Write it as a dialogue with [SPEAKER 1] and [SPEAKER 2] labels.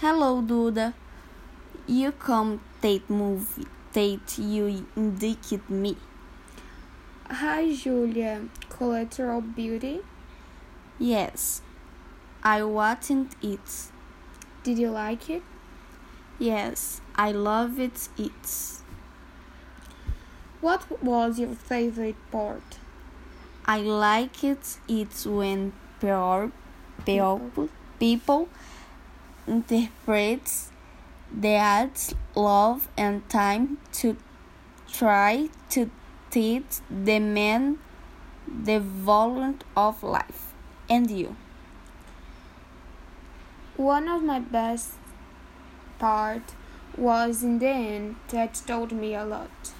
[SPEAKER 1] Hello, Duda. You come Tate movie. Tate you indicate me.
[SPEAKER 2] Hi, Julia. Collateral Beauty.
[SPEAKER 1] Yes, I watched it.
[SPEAKER 2] Did you like it?
[SPEAKER 1] Yes, I love it. It's.
[SPEAKER 2] What was your favorite part?
[SPEAKER 1] I like it. It's when poor people, people interpret that love and time to try to teach the man the volume of life. And you?
[SPEAKER 2] One of my best part was in the end that told me a lot.